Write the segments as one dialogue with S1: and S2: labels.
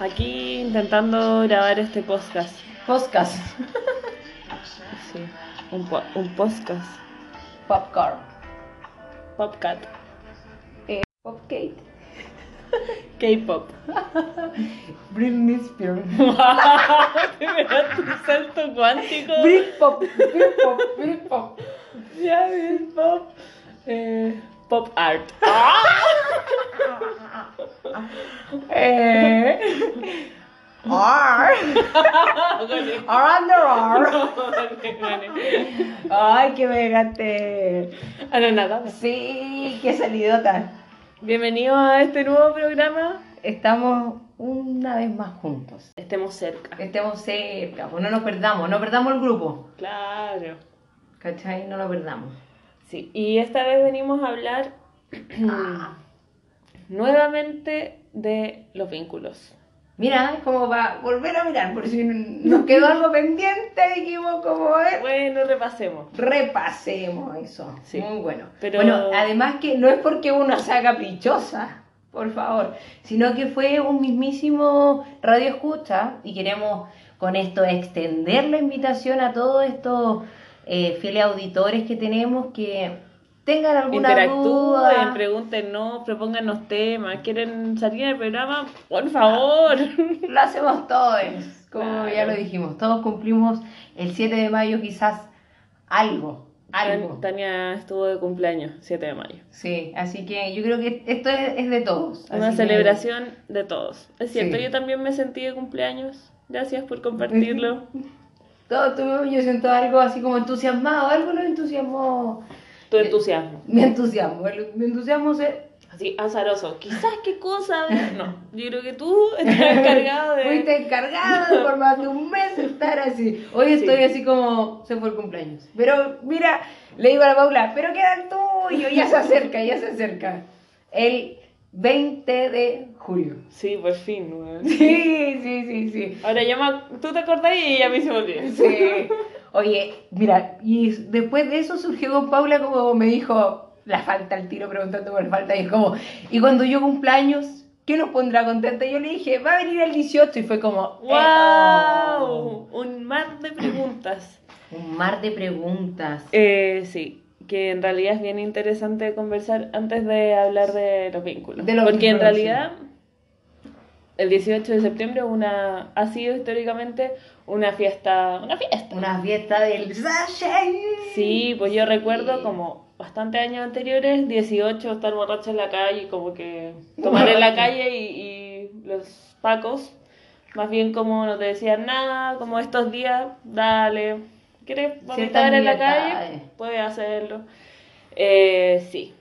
S1: Aquí intentando grabar este podcast.
S2: Podcast.
S1: Sí, un, po- un podcast.
S2: Popcorn.
S1: Popcat.
S2: Eh, Popcake.
S1: K-pop.
S2: Britney Spears.
S1: Te pegaste un salto cuántico.
S2: Britpop. Britpop. Britpop.
S1: Ya, bien, pop. Eh, pop art.
S2: Eh. R. R under R. Ay, que me gaste.
S1: Ah, no, nada.
S2: Sí, qué salidota.
S1: Bienvenidos a este nuevo programa.
S2: Estamos una vez más juntos.
S1: Estemos cerca.
S2: Estemos cerca, pues no nos perdamos, no perdamos el grupo.
S1: Claro.
S2: ¿Cachai? No lo perdamos.
S1: Sí, y esta vez venimos a hablar nuevamente de los vínculos.
S2: Mira, es como para volver a mirar, por si nos quedó algo pendiente, dijimos como es.
S1: Bueno, repasemos.
S2: Repasemos eso.
S1: Sí.
S2: Muy bueno.
S1: Pero-
S2: Bueno, además que no es porque uno sea caprichosa, por favor, sino que fue un mismísimo radio escucha y queremos con esto extender la invitación a todos estos eh, fieles auditores que tenemos que tengan alguna
S1: Interactúen,
S2: duda.
S1: pregúntenos, propónganos temas, quieren salir del programa, por favor.
S2: Lo hacemos todos, como
S1: Claro.
S2: ya lo dijimos. Todos cumplimos el 7 de mayo quizás algo, algo.
S1: Tania estuvo de cumpleaños, 7 de mayo.
S2: Sí, así que yo creo que esto es, es de todos.
S1: Una
S2: así que-
S1: celebración de todos. Es cierto,
S2: Sí.
S1: yo también me sentí de cumpleaños. Gracias por compartirlo.
S2: Todo, yo siento algo así como entusiasmado, algo lo entusiasmó.
S1: Tu entusiasmo.
S2: Mi entusiasmo, mi entusiasmo se...
S1: Así, azaroso. Quizás qué cosa. de- No, yo creo que tú estás encargado de.
S2: Fuiste encargada por más de un mes de estar así. Hoy estoy
S1: Sí.
S2: así como se fue el cumpleaños. Pero mira, le digo a la Paula, pero queda el tuyo, ya se acerca, ya se acerca. El 20 de julio.
S1: Sí, por fin.
S2: Sí, sí, sí, sí.
S1: Ahora ya me... tú te acordás y ya me hice olvidar.
S2: Sí. Oye, mira, y después de eso surgió con Paula como me dijo, la falta el tiro preguntando por la falta, y es como, y cuando yo cumpleaños, ¿qué nos pondrá contenta? Y yo le dije, va a venir el 18, y fue como, eh,
S1: ¡Wow! Un mar de preguntas.
S2: oh. Un mar de preguntas.
S1: Eh, sí, que en realidad es bien interesante conversar antes de hablar de los vínculos.
S2: De los
S1: Porque en realidad el 18 de septiembre una, ha sido históricamente una fiesta, una fiesta.
S2: Una fiesta del.
S1: Sí, pues yo recuerdo como bastantes años anteriores, 18, estar borracho en la calle, como que tomar en la calle y, y los pacos, más bien como no te decían nada, como estos días, dale, ¿quieres vomitar en la calle?
S2: libertades.
S1: Puedes hacerlo. Eh, sí.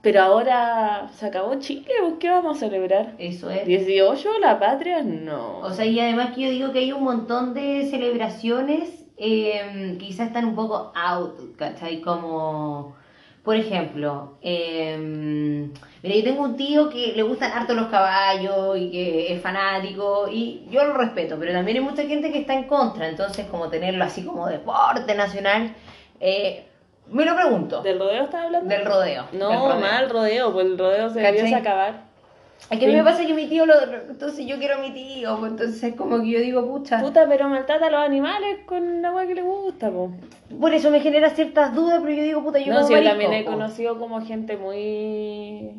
S1: Pero ahora se acabó Chile, ¿pues ¿qué vamos a celebrar?
S2: Eso es.
S1: ¿18? ¿La patria? No.
S2: O sea, y además que yo digo que hay un montón de celebraciones eh, quizás están un poco out, ¿cachai? Como, por ejemplo, eh, mira, yo tengo un tío que le gustan harto los caballos y que es fanático y yo lo respeto, pero también hay mucha gente que está en contra, entonces como tenerlo así como deporte nacional, eh, me lo pregunto,
S1: ¿Del rodeo estás hablando?
S2: del rodeo.
S1: No,
S2: del rodeo.
S1: mal rodeo, pues el rodeo se
S2: ¿Cachai?
S1: debiese acabar.
S2: Es que a mí me pasa que mi tío lo. Entonces yo quiero a mi tío, pues, entonces como que yo digo, pucha.
S1: Puta, pero maltrata a los animales con la weá que le gusta, po.
S2: Por eso me genera ciertas dudas, pero yo digo, puta, yo
S1: No,
S2: como
S1: sí, yo también he
S2: po.
S1: conocido como gente muy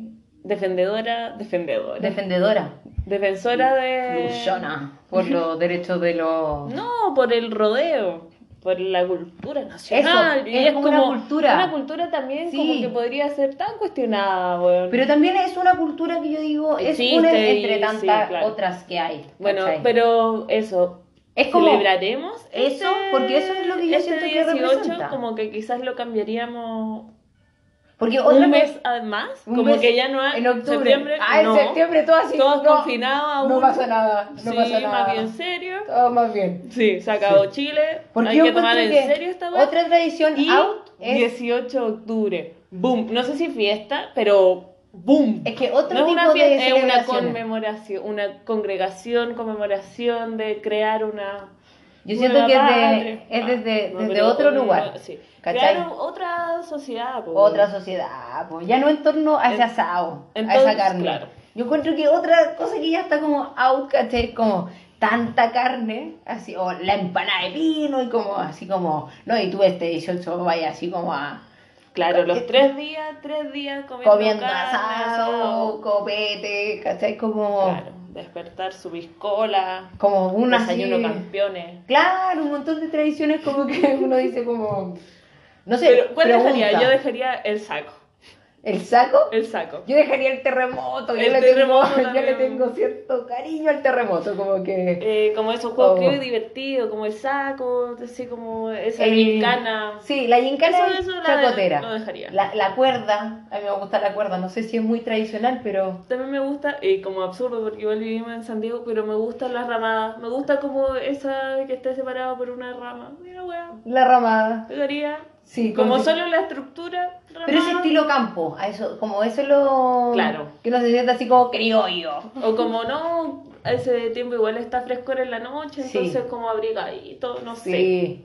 S1: defendedora, defendedora,
S2: Defendedora.
S1: defensora de...
S2: Luchona. Por los derechos de los.
S1: No, por el rodeo, por la cultura nacional.
S2: Eso,
S1: y
S2: es como una cultura.
S1: Una cultura también
S2: Sí.
S1: como que podría ser tan cuestionada, weón.
S2: Pero también es una cultura que yo digo, es
S1: Existe
S2: una entre
S1: sí,
S2: tantas
S1: claro.
S2: otras que hay.
S1: Bueno,
S2: ¿cachai?
S1: pero eso,
S2: Es como-
S1: celebraremos
S2: Eso, porque eso es lo que yo
S1: este
S2: siento que
S1: 18,
S2: representa.
S1: como que quizás lo cambiaríamos
S2: Porque otra
S1: un mes además,
S2: un
S1: como
S2: mes
S1: que ya no hay
S2: En octubre.
S1: septiembre,
S2: ah, en
S1: no,
S2: septiembre todo así.
S1: todos
S2: no,
S1: confinados aún.
S2: No pasa nada. No
S1: sí,
S2: pasa nada.
S1: más bien serio.
S2: Todo más bien.
S1: Sí, se acabó Chile,
S2: Porque
S1: hay
S2: yo
S1: que tomar en serio esta vez.
S2: Otra tradición
S1: Y
S2: out es
S1: 18 de octubre, boom, no sé si fiesta, pero boom.
S2: Es que otro
S1: no es
S2: tipo
S1: una
S2: de
S1: fiesta, es una conmemoración, una congregación, conmemoración de crear una
S2: Yo siento que es, de- es desde,
S1: Ah, no,
S2: desde otro lugar.
S1: Sí.
S2: ¿cachai?
S1: Crear otra sociedad. po.
S2: Otra sociedad, pues ya no en torno a ese asado, a
S1: Entonces,
S2: esa carne.
S1: Claro.
S2: Yo encuentro que otra cosa que ya está como out, ¿cachai? Como tanta carne, así, o la empanada de pino y como, así como, no, y tú este 18 vaya así como a...
S1: Claro, los tres días, tres días comiendo,
S2: Comiendo
S1: carne,
S2: asado, copete, ¿cachai? Como,
S1: Claro, despertar su biscola,
S2: como una
S1: desayuno
S2: así-
S1: campeones.
S2: Claro, un montón de tradiciones como que uno dice como... No sé,
S1: Pero, ¿cuál
S2: pregunta,
S1: dejaría? Yo dejaría el saco.
S2: ¿El saco?
S1: El saco.
S2: Yo dejaría el terremoto, yo, le,
S1: terremoto
S2: tengo, yo le
S1: también.
S2: tengo cierto cariño al terremoto, como que...
S1: Eh, como esos juegos
S2: Oh.
S1: creo divertidos, como el saco, así como esa
S2: El-
S1: gincana.
S2: Sí, la gincana
S1: Eso-
S2: es
S1: eso la-
S2: chacotera.
S1: lo dejaría.
S2: La, la cuerda, a mí me gusta la cuerda, no sé si es muy tradicional, pero...
S1: También me gusta, y como absurdo porque igual vivimos en San Diego, pero me gustan las ramadas. Me gusta como esa que esté separado por una rama. Mira, weá,
S2: La ramada.
S1: pegaría.
S2: Sí,
S1: Como solo la estructura.
S2: Pero ese estilo campo, a eso, como eso es lo...
S1: Claro.
S2: Que uno se siente así como criollo.
S1: O como no, a ese tiempo igual está frescor en la noche,
S2: Sí.
S1: entonces como abrigadito, no sé.
S2: Sí,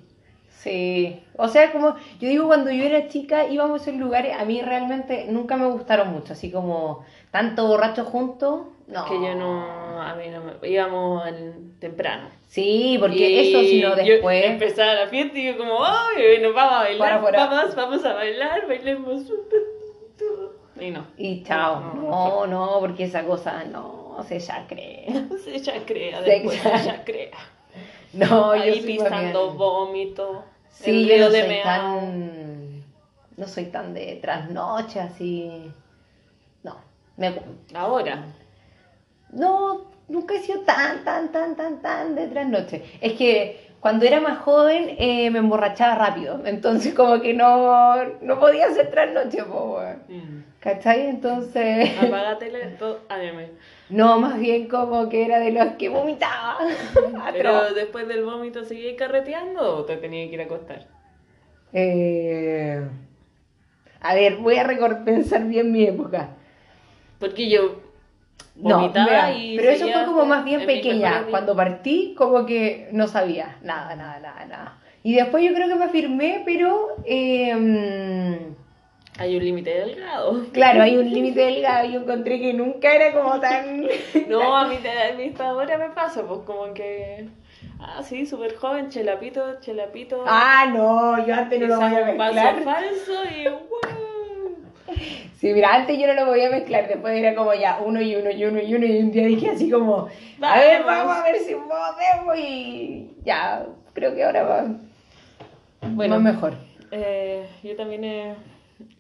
S2: sí. O sea, como yo digo, cuando yo era chica íbamos a esos lugares, a mí realmente nunca me gustaron mucho, así como tanto borrachos juntos, no.
S1: Que yo no, a mí no me, íbamos al- temprano.
S2: Sí, porque
S1: Y
S2: eso sino
S1: yo
S2: después.
S1: empezaba la fiesta y yo como, ¡ay! Nos vamos a bailar,
S2: Para afuera.
S1: vamos, vamos a bailar, bailemos. Y no.
S2: Y chao.
S1: No,
S2: No, no, porque esa cosa no se ya cree.
S1: Se ya crea,
S2: Se
S1: después
S2: ya-
S1: se ya crea.
S2: No, yo
S1: Ahí
S2: más
S1: pisando vómito.
S2: Sí,
S1: el
S2: yo
S1: río
S2: no soy tan. No soy tan de trasnoche, así. No. Me,
S1: Ahora.
S2: No, nunca he sido tan, tan, tan, tan, tan de trasnoche. Es que cuando era más joven eh, me emborrachaba rápido. Entonces, como que no, no podía hacer trasnoche, weón.
S1: Mm.
S2: ¿Cachai? Entonces.
S1: Apágatele todo. A mí me.
S2: No, más bien como que era de los que vomitaba.
S1: Pero después del vómito seguí carreteando o te tenía que ir a acostar.
S2: Eh, A ver, voy a recor- pensar bien mi época.
S1: Porque yo
S2: No, vea,
S1: y.
S2: pero eso fue como más bien pequeña. Cuando partí, como que no sabía nada, nada, nada, nada. Y después yo creo que me afirmé, pero eh,
S1: Hay un límite delgado.
S2: claro, hay un límite delgado. Yo encontré que nunca era como tan.
S1: No, a mí, a mí hasta ahora me pasa, pues como que. Ah, sí, súper joven, chelapito, chelapito.
S2: Ah, no, yo antes no lo voy a mezclar.
S1: falso y. ¡wow!
S2: Sí, mira, antes yo no lo podía mezclar, después era como ya uno y uno y uno y uno y un día dije así como, a ver,
S1: Vamos.
S2: a ver si podemos y ya, creo que ahora va,
S1: Bueno.
S2: va mejor.
S1: Eh, yo también he.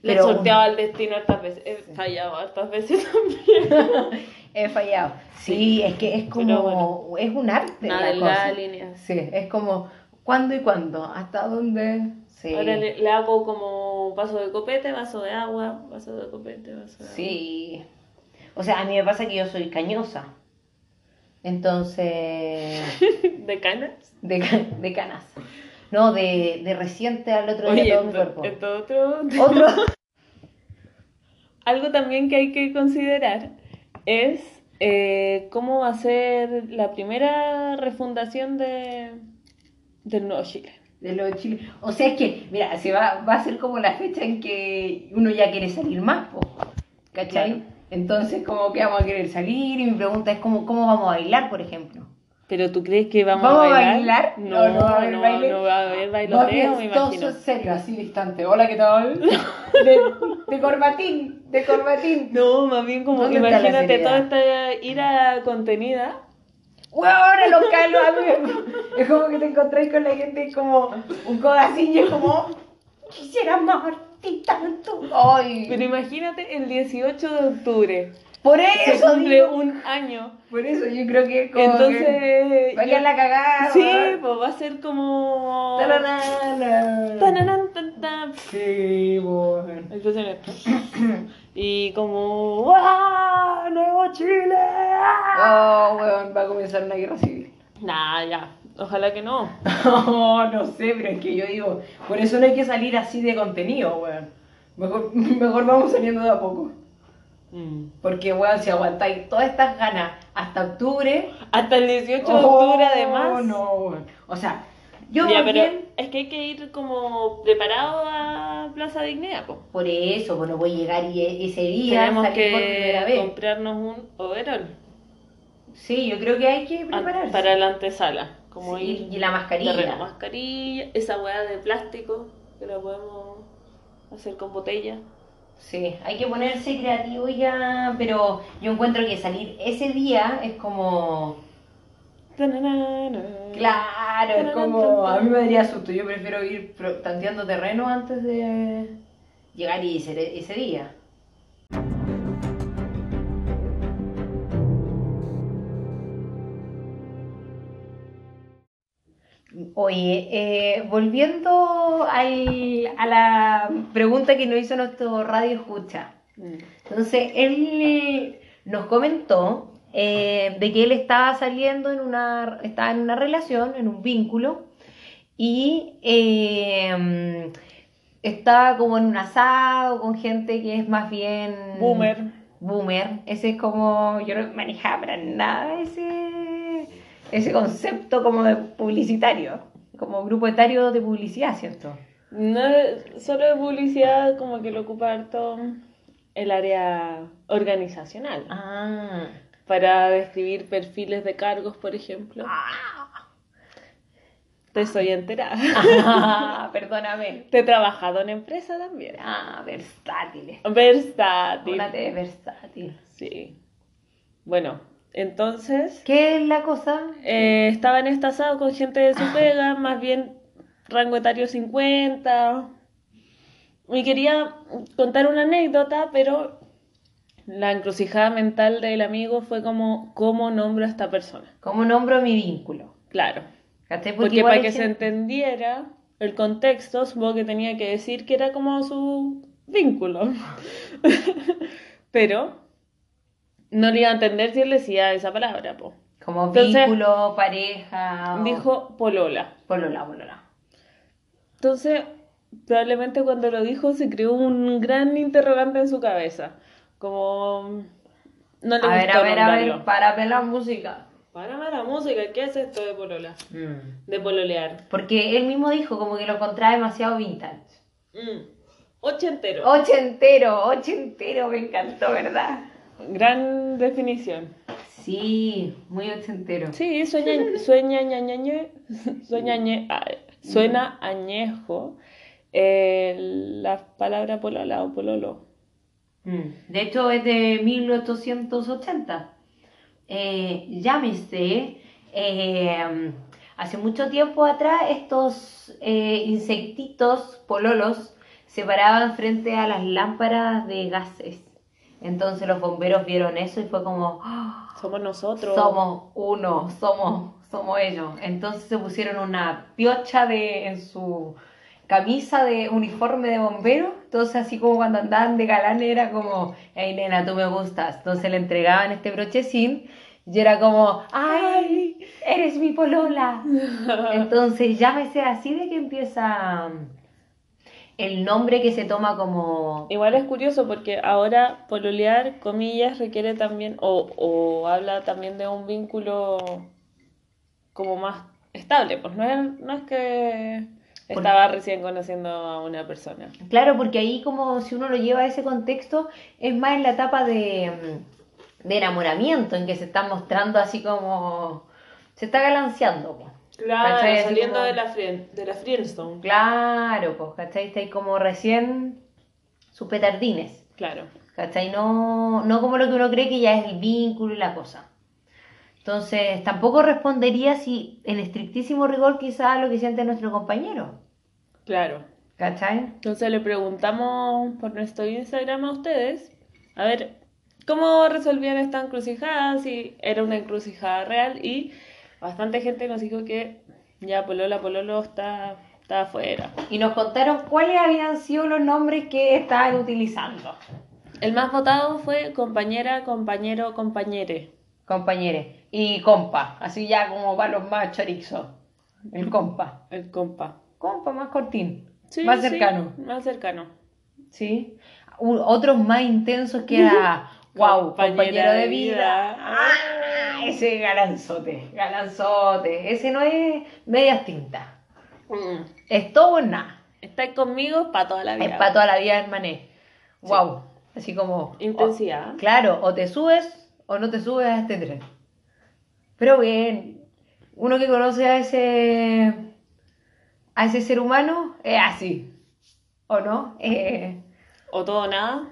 S1: Le he sorteado al destino hartas veces. He fallado hartas veces también.
S2: He fallado. Sí, es que es como,
S1: bueno.
S2: es un arte
S1: Nada
S2: la
S1: en
S2: cosa.
S1: la línea.
S2: Sí, es como, ¿cuándo y cuándo? ¿Hasta dónde? Sí.
S1: Ahora le, le hago como vaso de copete, vaso de agua, vaso de copete, vaso de
S2: Sí. O sea, a mí me pasa que yo soy cañosa. Entonces,
S1: agua. ¿De canas?
S2: de, ca- de canas. No, de, de reciente al otro
S1: Oye,
S2: día todo mi cuerpo.
S1: esto otro.
S2: Otro.
S1: Algo también que hay que considerar es eh, cómo va a ser la primera refundación de, del Nuevo Chile.
S2: De lo de Chile. O sea, es que, mira, se va, va a ser como la fecha en que uno ya quiere salir más, po, ¿cachai?
S1: Claro.
S2: Entonces, como que vamos a querer salir? Y mi pregunta es, ¿cómo, cómo vamos a bailar, por ejemplo?
S1: ¿Pero tú crees que vamos,
S2: ¿Vamos
S1: a
S2: a
S1: bailar?
S2: bailar?
S1: No, no,
S2: va a haber
S1: no,
S2: baile.
S1: no va a haber bailoteo, me
S2: amistoso,
S1: imagino.
S2: serio, así distante. Hola, ¿qué tal? De, de corbatín, de corbatín.
S1: No, más bien como
S2: ¿Dónde está la
S1: imagínate toda esta ira contenida.
S2: Ahora los calos, amigo. Es como que te encontráis con la gente y como un codacillo, como quisiera amarte tanto. Ay,
S1: Pero imagínate el 18 de octubre.
S2: por
S1: Se
S2: eso
S1: cumple
S2: digo,
S1: un año.
S2: por eso yo creo que es como que
S1: Entonces.
S2: va a
S1: yo-
S2: quedar la cagada.
S1: Sí, pues va a ser como.
S2: Taranana.
S1: Tananán, tan, tan.
S2: Sí, bueno.
S1: Explosiones. Y como. ¡Wow! ¡Nuevo Chile!
S2: Oh, weón, va a comenzar una guerra civil.
S1: Nah, ya. Ojalá que no.
S2: No, no sé, pero es que yo digo, por eso no hay que salir así de contenido, weón. Mejor, mejor vamos saliendo de a poco.
S1: Mm.
S2: Porque, weón, si aguantáis todas estas ganas hasta octubre.
S1: Hasta el 18 de
S2: oh,
S1: octubre, además.
S2: No, weón. O sea, Yo
S1: ya, pero
S2: bien,
S1: es que hay que ir como preparado a Plaza Dignidad, po.
S2: por eso, pues no voy a llegar y e- ese día
S1: Tenemos
S2: salir por primera
S1: que
S2: vez.
S1: comprarnos un overall
S2: Sí, yo creo que hay que prepararse.
S1: para la antesala. Como
S2: Sí,
S1: ir
S2: y la mascarilla.
S1: terreno, mascarilla, esa weá de plástico que la podemos hacer con botella.
S2: Sí, hay que ponerse creativo ya, pero yo encuentro que salir ese día es como... Claro, es como... A mí me daría susto, yo prefiero ir tanteando terreno antes de llegar y ese, ese día. Oye, eh, volviendo al- a la pregunta que nos hizo nuestro radio escucha.
S1: Mm.
S2: Entonces, él nos comentó eh, de que él estaba saliendo en una, estaba en una relación, en un vínculo, y eh, estaba como en un asado con gente que es más bien...
S1: Boomer.
S2: Boomer. Ese es como, yo no manejaba para nada ese, ese concepto como de publicitario, como grupo etario de publicidad, ¿cierto?
S1: No solo de publicidad, como que lo ocupa harto el área organizacional.
S2: Ah.
S1: Para describir perfiles de cargos, por ejemplo. Te estoy enterada.
S2: Ah, perdóname.
S1: Te he trabajado en empresa también.
S2: Ah, versátiles.
S1: Versátil.
S2: Una de versátil.
S1: Sí. Bueno, entonces
S2: ¿Qué es la cosa?
S1: eh, estaba en este asado con gente de su pega, más bien rango etario 50. Y quería contar una anécdota, pero la encrucijada mental del amigo fue como, ¿cómo nombro a esta persona?
S2: ¿Cómo nombro mi vínculo?
S1: Claro. Porque, para que se entendiera el contexto, supongo que tenía que decir que era como su vínculo. Pero no le iba a entender si él decía esa palabra, po.
S2: Como
S1: Entonces-
S2: vínculo, pareja. o-
S1: Dijo polola.
S2: Polola, polola.
S1: Entonces, probablemente cuando lo dijo se creó un gran interrogante en su cabeza. Como no le
S2: A ver, a ver, a ver, para la música.
S1: Párame la música, ¿qué es esto de polola? De pololear.
S2: Porque él mismo dijo como que lo encontraba demasiado vintage.
S1: Mm. Ochentero.
S2: Ochentero, ochentero, me encantó, ¿verdad?
S1: Gran definición.
S2: Sí, muy ochentero.
S1: Sí, sueña, sueña, ñañañe, sueña, ñe- ah, suena añejo eh, la palabra polola o pololo.
S2: Mm. De hecho, es de 1880. Eh, llámese, eh, hace mucho tiempo atrás estos eh, insectitos pololos se paraban frente a las lámparas de gases. Entonces los bomberos vieron eso y fue como, "Ah,
S1: Somos nosotros.
S2: somos uno, somos, somos ellos. Entonces se pusieron una piocha de, en su camisa de uniforme de bombero. Entonces así como cuando andaban de galán era como, hey nena, tú me gustas. Entonces le entregaban este brochecín y era como, ay, eres mi polola. Entonces llámese así de que empieza um, el nombre que se toma como...
S1: Igual es curioso porque ahora pololear, comillas, requiere también, o, o habla también de un vínculo como más estable, pues no es, no es que estaba recién conociendo a una persona.
S2: Claro, porque ahí como si uno lo lleva a ese contexto, es más en la etapa de, mm, de enamoramiento, en que se está mostrando así como... Se está galanceando.
S1: Claro, saliendo
S2: como-
S1: de la, frien- de la Friendstone.
S2: Claro, pues, ¿cachai? Está ahí como recién sus petardines,
S1: Claro.
S2: ¿cachai? No, no como lo que uno cree que ya es el vínculo y la cosa. Entonces, tampoco respondería si, en estrictísimo rigor, quizás lo que siente nuestro compañero,
S1: Claro.
S2: ¿cachai?
S1: Entonces le preguntamos por nuestro Instagram a ustedes, a ver, ¿cómo resolvían esta encrucijada? Si era una encrucijada real y bastante gente nos dijo que ya Polola Pololo está, está afuera.
S2: Y nos contaron cuáles habían sido los nombres que estaban utilizando.
S1: El más votado fue compañera, compañero, compañere.
S2: Compañeros. Y compa, así ya como para los más chorizos. El compa.
S1: El compa.
S2: Compa más cortín.
S1: Sí,
S2: más
S1: sí,
S2: cercano.
S1: más cercano.
S2: Sí. U- otros más intensos que era, wow, compañero de
S1: de
S2: vida.
S1: vida.
S2: Ah, ese galanzote, galanzote. Ese no es medias tintas.
S1: Mm.
S2: Es todo o nada.
S1: Estáis conmigo para toda la vida.
S2: Es para toda la vida, hermané. Wow. Así como.
S1: Intensidad.
S2: o- claro, o te subes o no te subes a este tren. Pero bien, uno que conoce a ese. a ese ser humano es así. ¿O no? Eh,
S1: O todo o nada.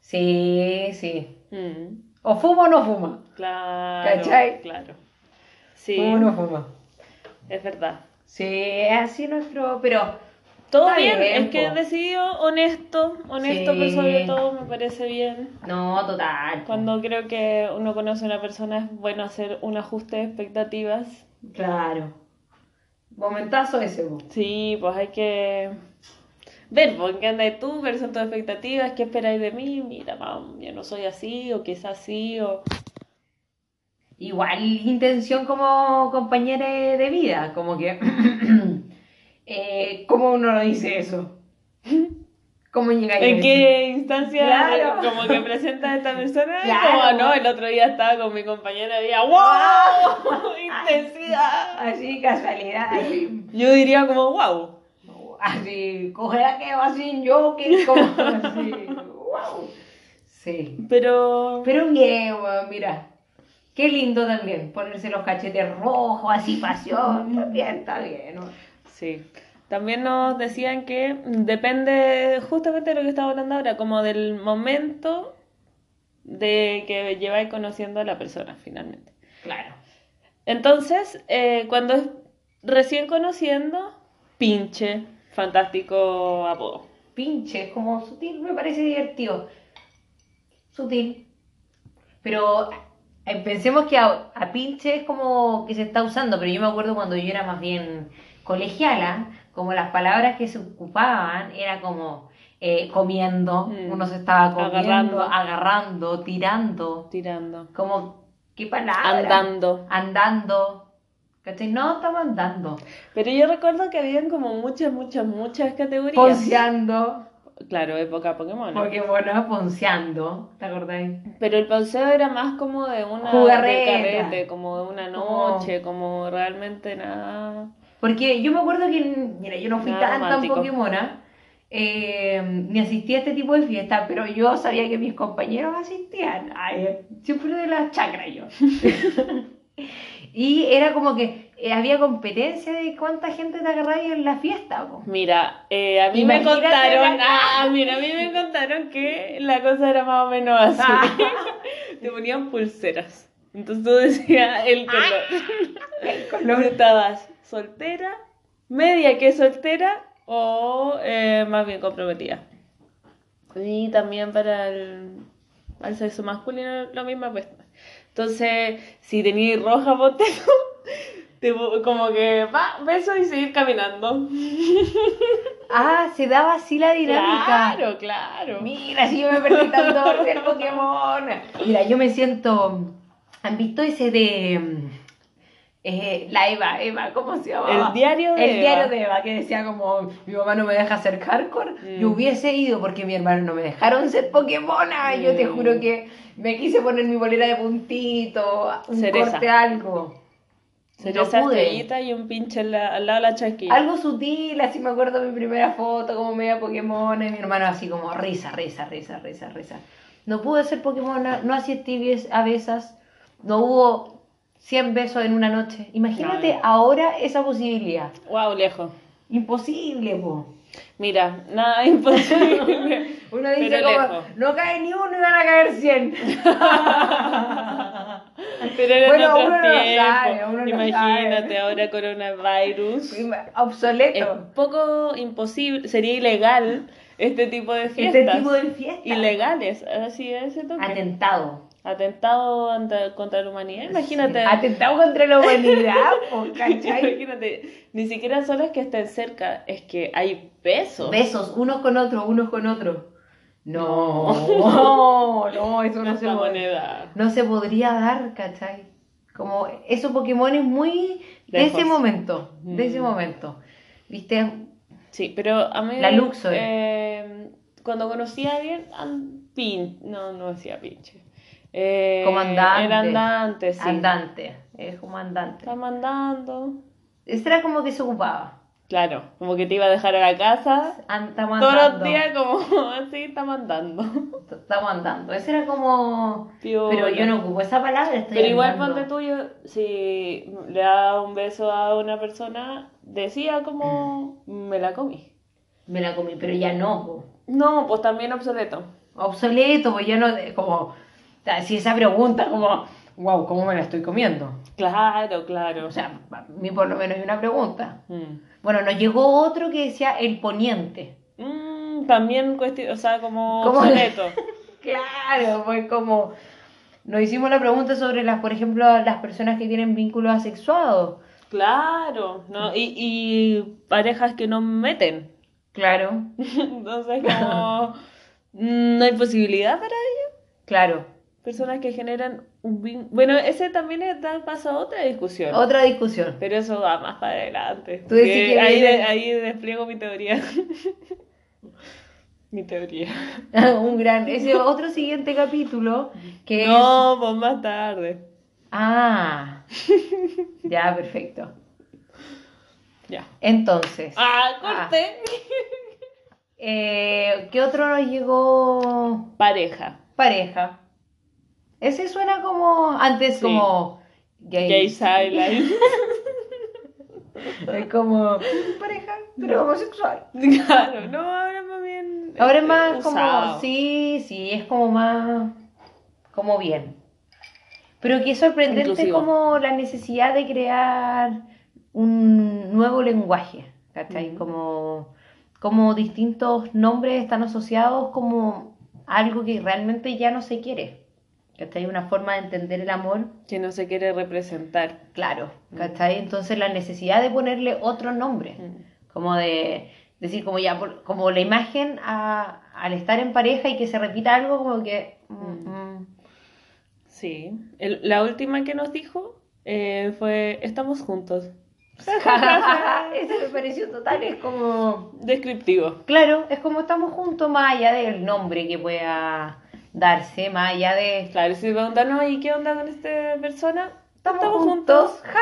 S2: sí, sí.
S1: Mm.
S2: O fuma o no fuma.
S1: Claro.
S2: ¿Cachai?
S1: Claro. Sí,
S2: Fuma o no fuma.
S1: es verdad.
S2: Sí, es así nuestro. Pero.
S1: Todo bien,
S2: bien,
S1: es que
S2: po.
S1: decidido honesto, honesto
S2: Sí.
S1: por sobre todo me parece bien.
S2: No, total.
S1: Cuando creo que uno conoce a una persona es bueno hacer un ajuste de expectativas.
S2: Claro. Momentazo ese, po.
S1: Sí, pues hay que ver, pues, ¿en qué andas tú? ¿Cuáles son tus expectativas? ¿Qué esperáis de mí? Mira, mam, yo no soy así, o quizás sí, o...
S2: Igual intención como compañera de vida, como que... eh, ¿Cómo uno lo dice eso? ¿Cómo llega
S1: ¿En qué instancia
S2: Claro.
S1: como que presenta a esta persona?
S2: Claro.
S1: Como, no, el otro día estaba con mi compañera y decía, ¡wow! ¡Intensidad!
S2: Así, casualidad, así,
S1: Yo diría como, wow.
S2: así, cogerá que va sin yo, que como así, wow. Sí.
S1: Pero...
S2: Pero bien, mira. Qué lindo también, ponerse los cachetes rojos, así pasión, también está bien, ¿no?
S1: Sí. También nos decían que depende justamente de lo que estaba hablando ahora, como del momento de que lleváis conociendo a la persona finalmente.
S2: Claro.
S1: Entonces, eh, cuando es recién conociendo, pinche, fantástico apodo.
S2: pinche, es como sutil, me parece divertido. Sutil. Pero eh, pensemos que a, a pinche es como que se está usando, pero yo me acuerdo cuando yo era más bien colegiala, como las palabras que se ocupaban era como eh, comiendo,
S1: Mm.
S2: uno se estaba comiendo,
S1: Agarrando.
S2: agarrando, tirando,
S1: Tirando.
S2: como, ¿qué palabra?
S1: Andando.
S2: Andando. ¿Cachai? No, estamos andando.
S1: Pero yo recuerdo que habían como muchas, muchas, muchas categorías.
S2: Ponceando.
S1: Claro, época Pokémon.
S2: bueno, ponceando, ¿te acordáis?
S1: Pero el ponceo era más como de una
S2: Jugarreta.
S1: de carrete, como de una noche, como realmente nada.
S2: Porque yo me acuerdo que, mira, yo no fui
S1: Nada
S2: tan, tan. Pokémona, eh, ni asistí a este tipo de fiestas, pero yo sabía que mis compañeros asistían. Ay, siempre de las chacras yo. y era como que eh, había competencia de cuánta gente te agarraba en la fiesta. po.
S1: Mira, eh, a mí me contaron,
S2: la-
S1: ah, mira, a mí me contaron que la cosa era más o menos así.
S2: Ah.
S1: Te ponían pulseras. Entonces tú decías el color.
S2: El color.
S1: estabas soltera, media que soltera o eh, más bien comprometida. Y también para el, al sexo masculino la misma cuestión. Entonces, si tenías roja, te po- como que va, beso y seguir caminando.
S2: Ah, se daba así la dinámica.
S1: Claro, claro.
S2: Mira, si yo me perdí tanto del Pokémon. Mira, yo me siento. ¿Han visto ese de. Mm, eh, la Eva, Eva, ¿cómo se llama?
S1: El diario de
S2: El
S1: Eva.
S2: diario de Eva, que decía como, mi mamá no me deja hacer hardcore.
S1: Mm.
S2: Yo hubiese ido porque mi hermano no me dejaron ser Pokémona. Yo te
S1: Mm.
S2: juro que me quise poner mi bolera de puntito, un
S1: Cereza.
S2: corte, algo.
S1: Sería
S2: No
S1: estrellita y un pinche la- al lado de la chasquilla.
S2: Algo sutil, así me acuerdo mi primera foto como media Pokémon y mi hermano así como risa, risa, risa, risa, risa. No pude ser Pokémon, no asistí a besas, no hubo 100 besos en una noche. Imagínate
S1: No.
S2: ahora esa posibilidad.
S1: Wow, lejos.
S2: Imposible, po.
S1: Mira, nada imposible.
S2: Uno dice como,
S1: lejos.
S2: no cae ni uno y van a caer 100.
S1: Pero era
S2: Bueno, uno no
S1: tiempos.
S2: sabe, uno no
S1: Imagínate
S2: sabe.
S1: ahora coronavirus. Es
S2: Obsoleto.
S1: poco imposible, sería ilegal este tipo de
S2: Este
S1: fiestas.
S2: tipo de fiesta.
S1: Ilegales, así es.
S2: Atentado.
S1: Atentado contra la humanidad. Imagínate.
S2: Atentado contra la humanidad, po, ¿cachai?
S1: Imagínate, ni siquiera solo es que estén cerca, es que hay besos.
S2: Besos, unos con otros, unos con otros. No, no, no, eso no se,
S1: moneda.
S2: no se podría dar, ¿cachai? Como esos Pokémon es muy de
S1: Lejos.
S2: ese momento, de ese
S1: Mm.
S2: momento. ¿Viste?
S1: Sí, pero a mí.
S2: La Luxor.
S1: eh, cuando conocí a alguien, an- pin, no, no decía pinche. Eh,
S2: Comandante.
S1: Era andante, sí.
S2: Andante, es como andante.
S1: Está mandando.
S2: Ese era como que se ocupaba.
S1: Claro, como que te iba a dejar a la casa.
S2: An- Estamos
S1: Todos
S2: andando.
S1: los días como así estamos andando.
S2: Estamos andando. Ese era como.
S1: Piola.
S2: Pero yo no ocupo esa palabra. Estoy
S1: Pero igual ponte tuyo, si le da un beso a una persona, decía como me la comí.
S2: Me la comí, pero ya no. po.
S1: No, pues también obsoleto.
S2: Obsoleto, pues ya no. Como. Si esa pregunta, como. Wow, ¿cómo me la estoy comiendo?
S1: Claro, claro.
S2: O sea, a mí por lo menos hay una pregunta.
S1: Mm.
S2: Bueno, nos llegó otro que decía el poniente.
S1: Mm, también cuestión, o sea, como
S2: ¿Cómo?
S1: obsoleto.
S2: Claro, pues como. Nos hicimos la pregunta sobre las, por ejemplo, las personas que tienen vínculos asexuados.
S1: Claro, ¿no? Y, y parejas que no meten.
S2: Claro,
S1: Entonces, como mm, no hay posibilidad para ello.
S2: claro.
S1: Personas que generan un vínculo. Bueno, ese también es dar paso a otra discusión.
S2: Otra discusión.
S1: Pero eso va más para adelante.
S2: Tú decís
S1: Que
S2: que
S1: ahí,
S2: viene-
S1: ahí despliego mi teoría. mi teoría.
S2: Un gran. Ese otro siguiente capítulo que es.
S1: No, pues más tarde.
S2: Ah. Ya, perfecto.
S1: Ya.
S2: Entonces.
S1: Ah, corté.
S2: eh, ¿Qué otro nos llegó?
S1: Pareja.
S2: Pareja. Ese suena como. Antes
S1: Sí.
S2: como. Gay.
S1: Gay silence.
S2: Es como. Pareja, pero homosexual.
S1: claro, no, ahora más bien.
S2: Ahora es
S1: eh,
S2: más como. Sí, sí, es como más. Como bien. Pero qué sorprendente
S1: Inclusivo.
S2: como la necesidad de crear un nuevo lenguaje. ¿Cachai? Como. Como distintos nombres están asociados como algo que realmente ya no se quiere. ¿Cachai? Una forma de entender el amor
S1: Que no se quiere representar.
S2: Claro, ¿cachai? Entonces la necesidad de ponerle otro nombre,
S1: Mm.
S2: como de decir como ya, como la imagen a- al estar en pareja y que se repita algo como que... mm, mm.
S1: Sí. El- la última que nos dijo eh, fue: Estamos juntos.
S2: Ese me pareció total, es como...
S1: Descriptivo.
S2: Claro, es como estamos juntos más allá del nombre que pueda darse, más allá de...
S1: Claro, si preguntan, no, ¿y qué onda con esta persona?
S2: Estamos juntos.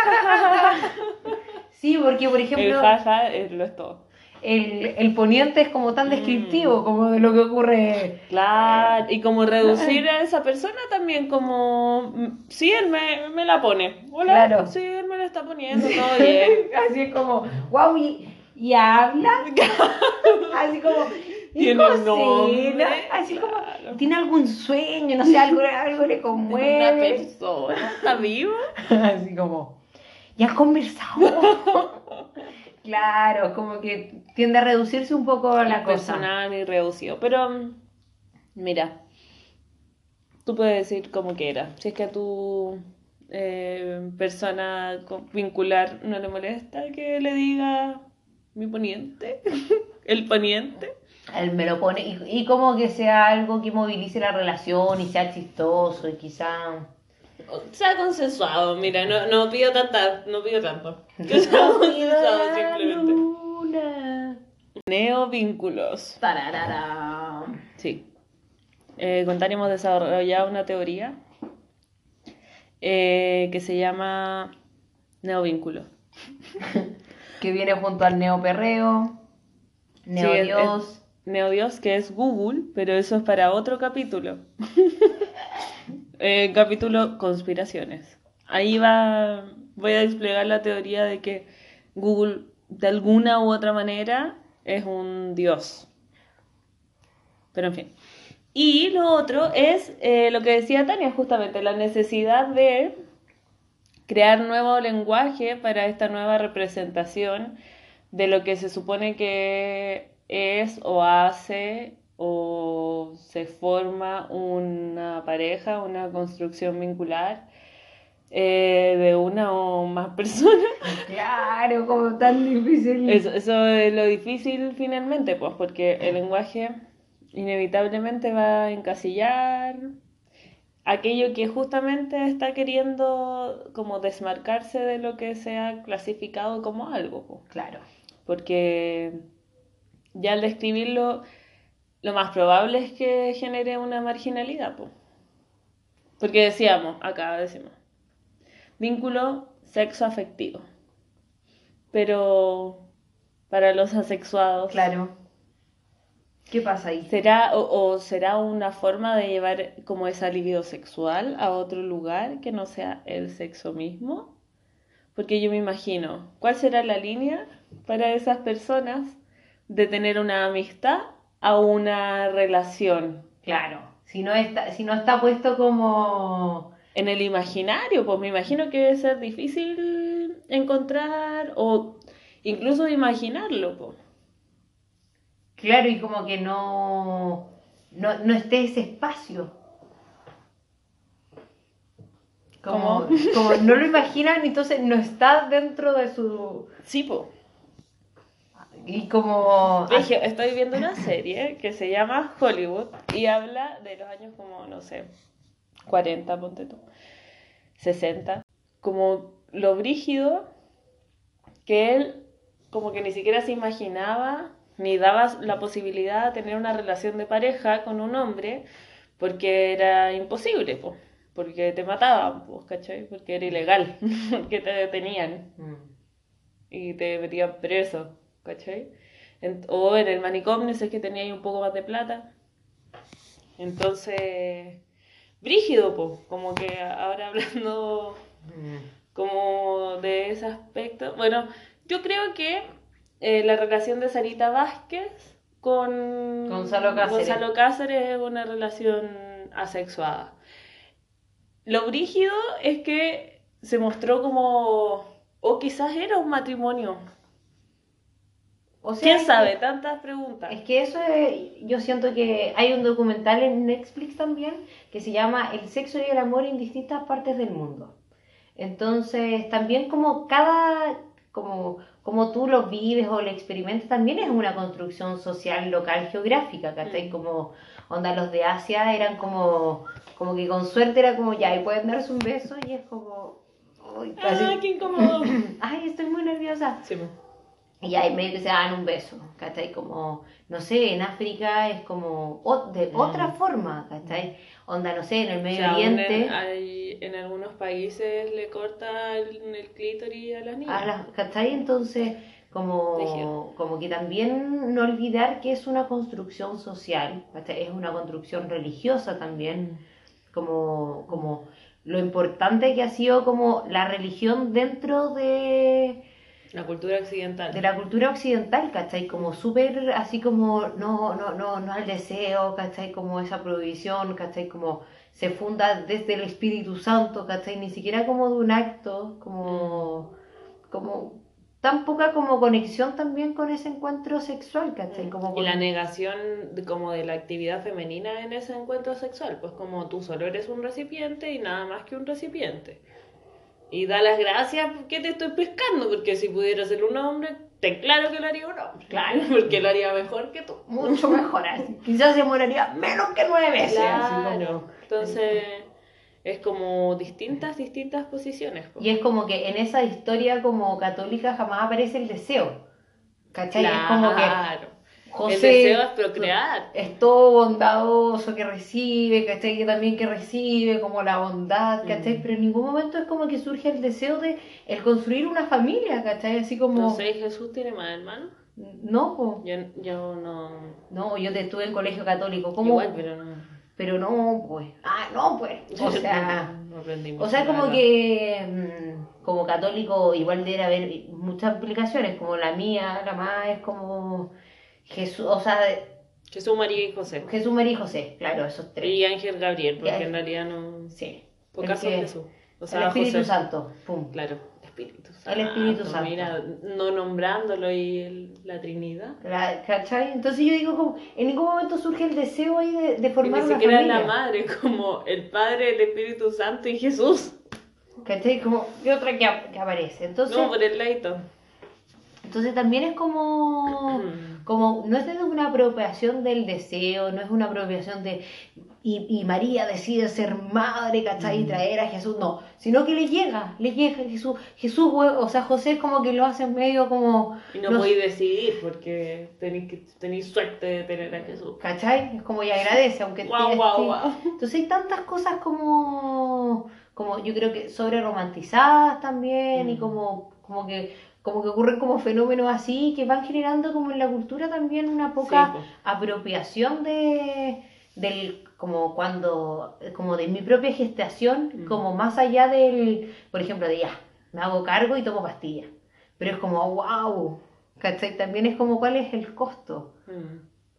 S2: Sí, porque por
S1: El
S2: ejemplo...
S1: jaja lo es todo.
S2: El, el poniente es como tan descriptivo
S1: Mm.
S2: como de lo que ocurre
S1: Claro, y como reducir a esa persona también como, mm, sí, él me, me la pone. Hola,
S2: Claro.
S1: sí, él me la está poniendo, todo bien.
S2: Así es como, wow, y, y habla. Así como,
S1: Tiene nombre,
S2: Así como, tiene algún sueño, no sé, algo, algo le
S1: Una
S2: conmueve.
S1: persona, ¿está vivo?
S2: Así como, ya han conversado. claro, como que tiende a reducirse un poco la cosa.
S1: personal y reducido. Pero, mira, tú puedes decir como quieras. Si es que a tu eh, persona vincular no le molesta que le diga mi poniente, el poniente.
S2: Él me lo pone, y, y como que sea algo que movilice la relación y sea chistoso y quizá...
S1: Sea consensuado, mira, no, no pido tanta, no pido tanto. Que sea consensuado simplemente.
S2: Luna.
S1: Neovínculos.
S2: Tararara.
S1: Sí. Eh, con Tania hemos desarrollado una teoría eh, que se llama neovínculo.
S2: Que viene junto al neoperreo,
S1: Sí, es-
S2: neodios.
S1: Es Neodios, que es Google, pero eso es para otro capítulo. Eh, capítulo conspiraciones. Ahí va, voy a desplegar la teoría de que Google, de alguna u otra manera, es un dios. Pero en fin. Y lo otro es eh, lo que decía Tania, justamente, la necesidad de crear nuevo lenguaje para esta nueva representación de lo que se supone que es o hace o se forma una pareja, una construcción vincular eh, de una o más personas.
S2: Claro, como tan difícil.
S1: Eso, eso es lo difícil finalmente, pues, porque el lenguaje inevitablemente va a encasillar aquello que justamente está queriendo como desmarcarse de lo que se ha clasificado como algo, pues.
S2: Claro.
S1: porque ya al describirlo, lo más probable es que genere una marginalidad, po. porque decíamos, acá decimos, vínculo sexo afectivo, pero para los asexuados.
S2: Claro. ¿Qué pasa ahí?
S1: ¿Será o, o será una forma de llevar como esa libido sexual a otro lugar que no sea el sexo mismo? Porque yo me imagino, ¿cuál será la línea para esas personas de tener una amistad a una relación?
S2: Claro. Si no está, si no está puesto como.
S1: En el imaginario, pues me imagino que debe ser difícil encontrar o incluso imaginarlo, pues.
S2: Claro, y como que no. No, no esté ese espacio. Como, como no lo imaginan, entonces no está dentro de su.
S1: Sí, pues.
S2: Y como.
S1: Estoy viendo una serie que se llama Hollywood y habla de los años como, no sé, 40, ponte tú, 60, como lo brígido que él como que ni siquiera se imaginaba ni daba la posibilidad de tener una relación de pareja con un hombre porque era imposible, po, porque te mataban, pues, ¿cachai? Porque era ilegal, porque te detenían
S2: Mm.
S1: y te metían preso, ¿cachai? En- o en el manicomio, si es que tenía ahí un poco más de plata. Entonces, brígido, po, como que ahora hablando
S2: Mm.
S1: como de ese aspecto. Bueno, yo creo que eh, la relación de Sarita Vázquez con
S2: Gonzalo Cáceres.
S1: Gonzalo Cáceres es una relación asexuada. Lo brígido es que se mostró como, o quizás era un matrimonio.
S2: O sea,
S1: ¿Quién sabe? Tantas preguntas.
S2: Es que eso es- yo siento que hay un documental en Netflix también que se llama El sexo y el amor en distintas partes del mundo. Entonces, también como cada, como, como tú lo vives o lo experimentas, también es una construcción social, local, geográfica, ¿cachai?
S1: Mm.
S2: Como, onda, los de Asia eran como, como que con suerte era como, ya, y pueden darse un beso y es como, casi-
S1: ¡Ay, qué incómodo!
S2: ay, estoy muy nerviosa.
S1: Sí, po.
S2: Y ahí medio que se dan un beso, ¿cachai? Como, no sé, en África es como o- de
S1: Mm.
S2: otra forma, ¿cachai? Onda, no sé, en el
S1: O
S2: Medio
S1: sea, aún
S2: Oriente,
S1: en, hay- en algunos países le corta el, el clítoris a las niñas.
S2: a las- ¿cachai? Entonces, como, como que también no olvidar que es una construcción social, ¿cachai? Es una construcción religiosa también, como, como lo importante que ha sido como la religión dentro de
S1: La cultura occidental.
S2: de la cultura occidental, ¿cachai? Como súper así como no, no, no, no al deseo, ¿cachai? Como esa prohibición, ¿cachai? Como se funda desde el Espíritu Santo, ¿cachai? Ni siquiera como de un acto, como, como tan poca como conexión también con ese encuentro sexual, ¿cachai? Como
S1: Y la negación de, como de la actividad femenina en ese encuentro sexual, pues como tú solo eres un recipiente y nada más que un recipiente. Y da las gracias porque te estoy pescando, porque si pudiera ser un hombre, te claro que lo haría un hombre.
S2: Claro.
S1: Porque lo haría mejor que tú.
S2: mucho mejor así. Quizás se moraría menos que nueve veces. así como-
S1: Claro. Entonces, es como distintas, distintas posiciones. pues.
S2: Y es como que en esa historia como católica jamás aparece el deseo. ¿Cachai? Es como que
S1: Claro.
S2: José
S1: El deseo es procrear.
S2: es todo bondadoso que recibe, ¿cachai? Que también que recibe, como la bondad, ¿cachai?
S1: Mm.
S2: Pero en ningún momento es como que surge el deseo de el construir una familia, ¿cachai? Así como...
S1: No sé, Jesús tiene más hermanos.
S2: No, po.
S1: Yo, yo no.
S2: no, yo te estuve en colegio católico, ¿cómo?
S1: Igual, pero no.
S2: Pero no, pues. Ah, no, pues. O sea...
S1: no
S2: O sea, como que mm, como católico igual debe haber muchas aplicaciones, como la mía, la más es como Jesús, o sea,
S1: Jesús, María y José.
S2: Jesús, María y José, claro, esos tres.
S1: Y Ángel Gabriel, porque en realidad no.
S2: Sí.
S1: Pocas
S2: El
S1: son Jesús. O
S2: el
S1: sea,
S2: Espíritu
S1: José.
S2: Santo, pum.
S1: Claro, Espíritu Santo.
S2: El Espíritu Santo.
S1: Mira, no nombrándolo y el- la Trinidad.
S2: La- ¿Cachai? Entonces yo digo como, en ningún momento surge el deseo ahí de, de
S1: Y
S2: formar
S1: ni
S2: una
S1: siquiera
S2: familia.
S1: la madre, como el Padre, el Espíritu Santo y Jesús.
S2: ¿Cachai? Como, ¿qué otra que, que aparece? Entonces,
S1: No, por el leito.
S2: Entonces también es como... como no es una apropiación del deseo, no es una apropiación de y, y María decide ser madre, ¿cachai? Y traer a Jesús, no, sino que le llega, le llega a Jesús, Jesús, o sea, José es como que lo hace medio como,
S1: Y no
S2: Los-
S1: podéis decidir porque tenéis, tenéis suerte de tener a Jesús.
S2: ¿cachai? Es como y agradece, aunque esté-
S1: guau, guau.
S2: Entonces hay tantas cosas como, como yo creo que sobre romantizadas también y
S1: Mm.
S2: como, como que como que ocurren como fenómenos así que van generando como en la cultura también una poca
S1: Sí,
S2: apropiación de del como cuando como de mi propia gestación como más allá del por ejemplo de ya me hago cargo y tomo pastillas pero es como wow ¿cachai? también es como cuál es el costo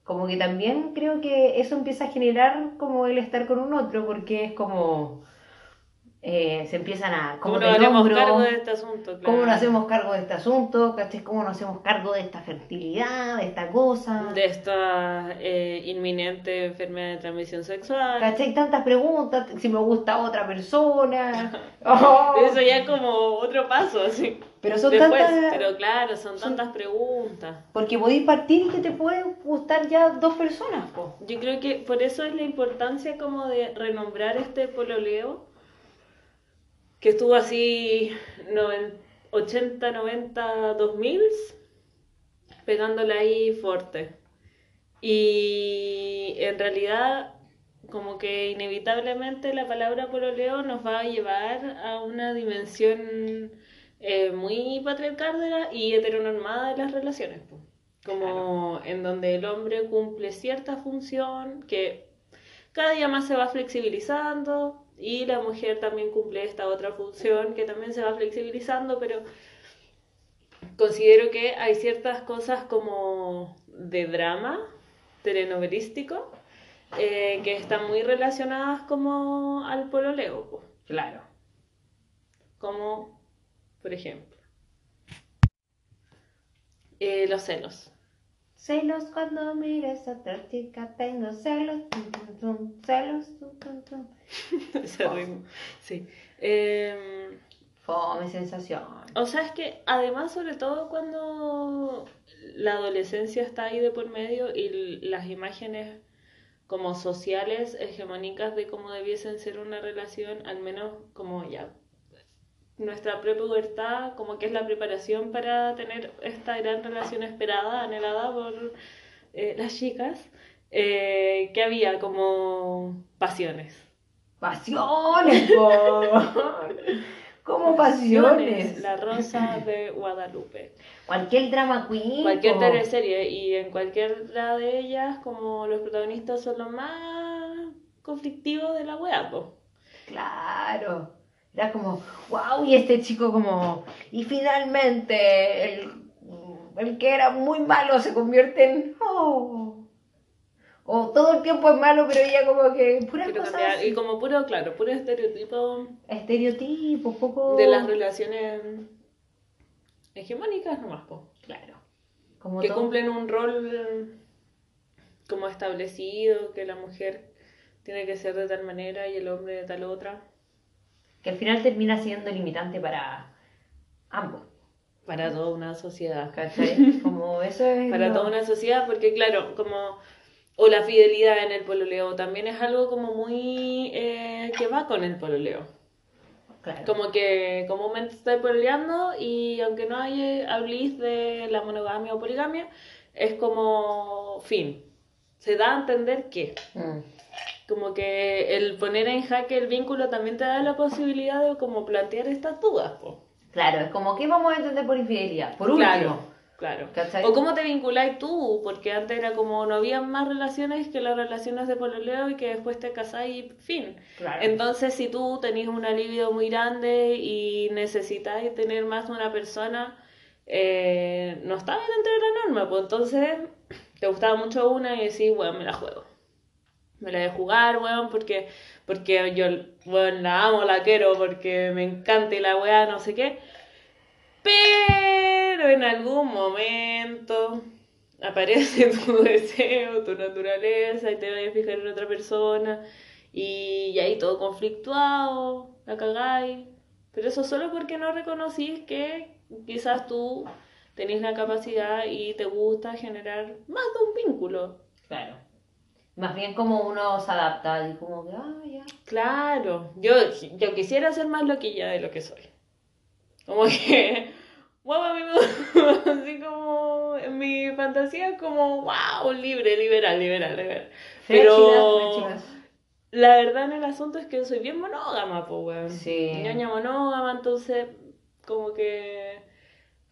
S2: como que también creo que eso empieza a generar como el estar con un otro porque es como eh, se empiezan a
S1: ¿Cómo
S2: como
S1: nos
S2: nombro,
S1: cargo de este asunto?
S2: ¿Cómo
S1: Claro.
S2: nos hacemos cargo de este asunto? ¿Cachai? ¿Cómo nos hacemos cargo de esta fertilidad, de esta cosa?
S1: De esta eh, inminente enfermedad de transmisión sexual.
S2: ¿Cachai? Tantas preguntas, si me gusta otra persona. Oh.
S1: Eso ya es como otro paso, así.
S2: Pero son
S1: Después,
S2: tantas...
S1: pero claro, son
S2: son-
S1: tantas preguntas.
S2: Porque podéis partir y que te pueden gustar ya dos personas, po.
S1: Yo creo que por eso es la importancia como de renombrar este pololeo, que estuvo así noven- 80, 90, 2000, pegándola ahí fuerte. Y en realidad, como que inevitablemente la palabra pololeo nos va a llevar a una dimensión eh, muy patriarcal y heteronormada de las relaciones. po. Como en donde el hombre cumple cierta función que cada día más se va flexibilizando y la mujer también cumple esta otra función que también se va flexibilizando, pero considero que hay ciertas cosas como de drama telenovelístico eh, que están muy relacionadas como al pololeo, po.
S2: Claro.
S1: como por ejemplo eh, los celos.
S2: Celos cuando mires a otra chica, tengo celos, tum, tum, tum, celos, tum, tum, tum.
S1: Ese ritmo. Sí. Em,
S2: Fome sensación.
S1: O sea, es que además, sobre todo cuando la adolescencia está ahí de por medio y las imágenes como sociales hegemónicas de cómo debiesen ser una relación, al menos como ya nuestra prepubertad, como que es la preparación para tener esta gran relación esperada, anhelada por eh, las chicas, eh, que había como pasiones.
S2: Pasiones. Como pasiones.
S1: La Rosa de Guadalupe.
S2: Cualquier drama queen.
S1: Cualquier teleserie y en cualquiera de ellas, como los protagonistas son los más conflictivos de la wea, po.
S2: Claro. Era como, wow, y este chico como, y finalmente el, el que era muy malo se convierte en, oh. O todo el tiempo es malo, pero ella como que, puras
S1: Quiero
S2: cosas
S1: cambiar. Y como puro, claro, puro estereotipo
S2: Estereotipos, poco...
S1: de las relaciones hegemónicas nomás, po.
S2: Claro. Como
S1: Que
S2: todo-
S1: cumplen un rol como establecido, que la mujer tiene que ser de tal manera y el hombre de tal otra.
S2: Que al final termina siendo limitante para ambos.
S1: Para toda una sociedad.
S2: ¿Cachai? Como eso es...
S1: para
S2: lo-
S1: toda una sociedad, porque claro, como, o la fidelidad en el pololeo también es algo como muy, eh, que va con el pololeo.
S2: Claro.
S1: Como que comúnmente estoy pololeando y aunque no hay habléis de la monogamia o poligamia, es como fin. Se da a entender que,
S2: Mm.
S1: Como que el poner en jaque el vínculo también te da la posibilidad de como plantear estas dudas, po.
S2: Claro, es como, ¿qué vamos a entender por infidelidad? Por último.
S1: Claro, claro.
S2: ¿Cachai?
S1: O cómo te vinculáis tú, porque antes era como no había más relaciones que las relaciones de pololeo y que después te casáis y fin.
S2: Claro.
S1: Entonces, si tú tenés una libido muy grande y necesitáis tener más de una persona, eh, no está dentro de la norma, pues entonces te gustaba mucho una y decís, bueno, me la juego. Me la a jugar, weón, porque, porque yo, weón, la amo, la quiero, porque me encanta y la weá, no sé qué. Pero en algún momento aparece tu deseo, tu naturaleza y te vas a fijar en otra persona y, y ahí todo conflictuado, la cagáis. Pero eso solo porque no reconocís que quizás tú tenés la capacidad y te gusta generar más de un vínculo.
S2: Claro. Más bien como uno se adapta y como que, ah, ya.
S1: Claro, yo, yo quisiera ser más loquilla de lo que soy. Como que, wow, a mí me gusta, así como, en mi fantasía es como, wow, libre, liberal, liberal, liberal. Pero la verdad en el asunto es que soy bien monógama, pues, weón.
S2: Sí.
S1: Ñoña monógama, entonces, como que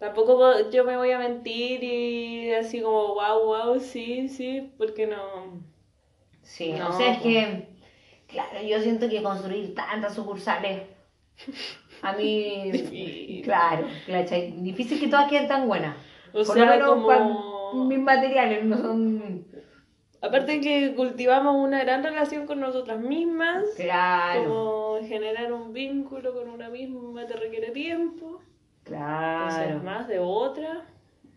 S1: Tampoco yo me voy a mentir y así como, wow, wow, sí, sí, porque no.
S2: Sí,
S1: No,
S2: o sea, es que, claro, yo siento que construir tantas sucursales, a mí,
S1: Difícil.
S2: claro, ¿cachai? difícil que todas queden tan buenas.
S1: O
S2: Por
S1: sea,
S2: lo menos
S1: como-
S2: mis materiales no son,
S1: Aparte que cultivamos una gran relación con nosotras mismas,
S2: claro,
S1: como generar un vínculo con una misma te requiere tiempo, entonces
S2: claro,
S1: más de otra,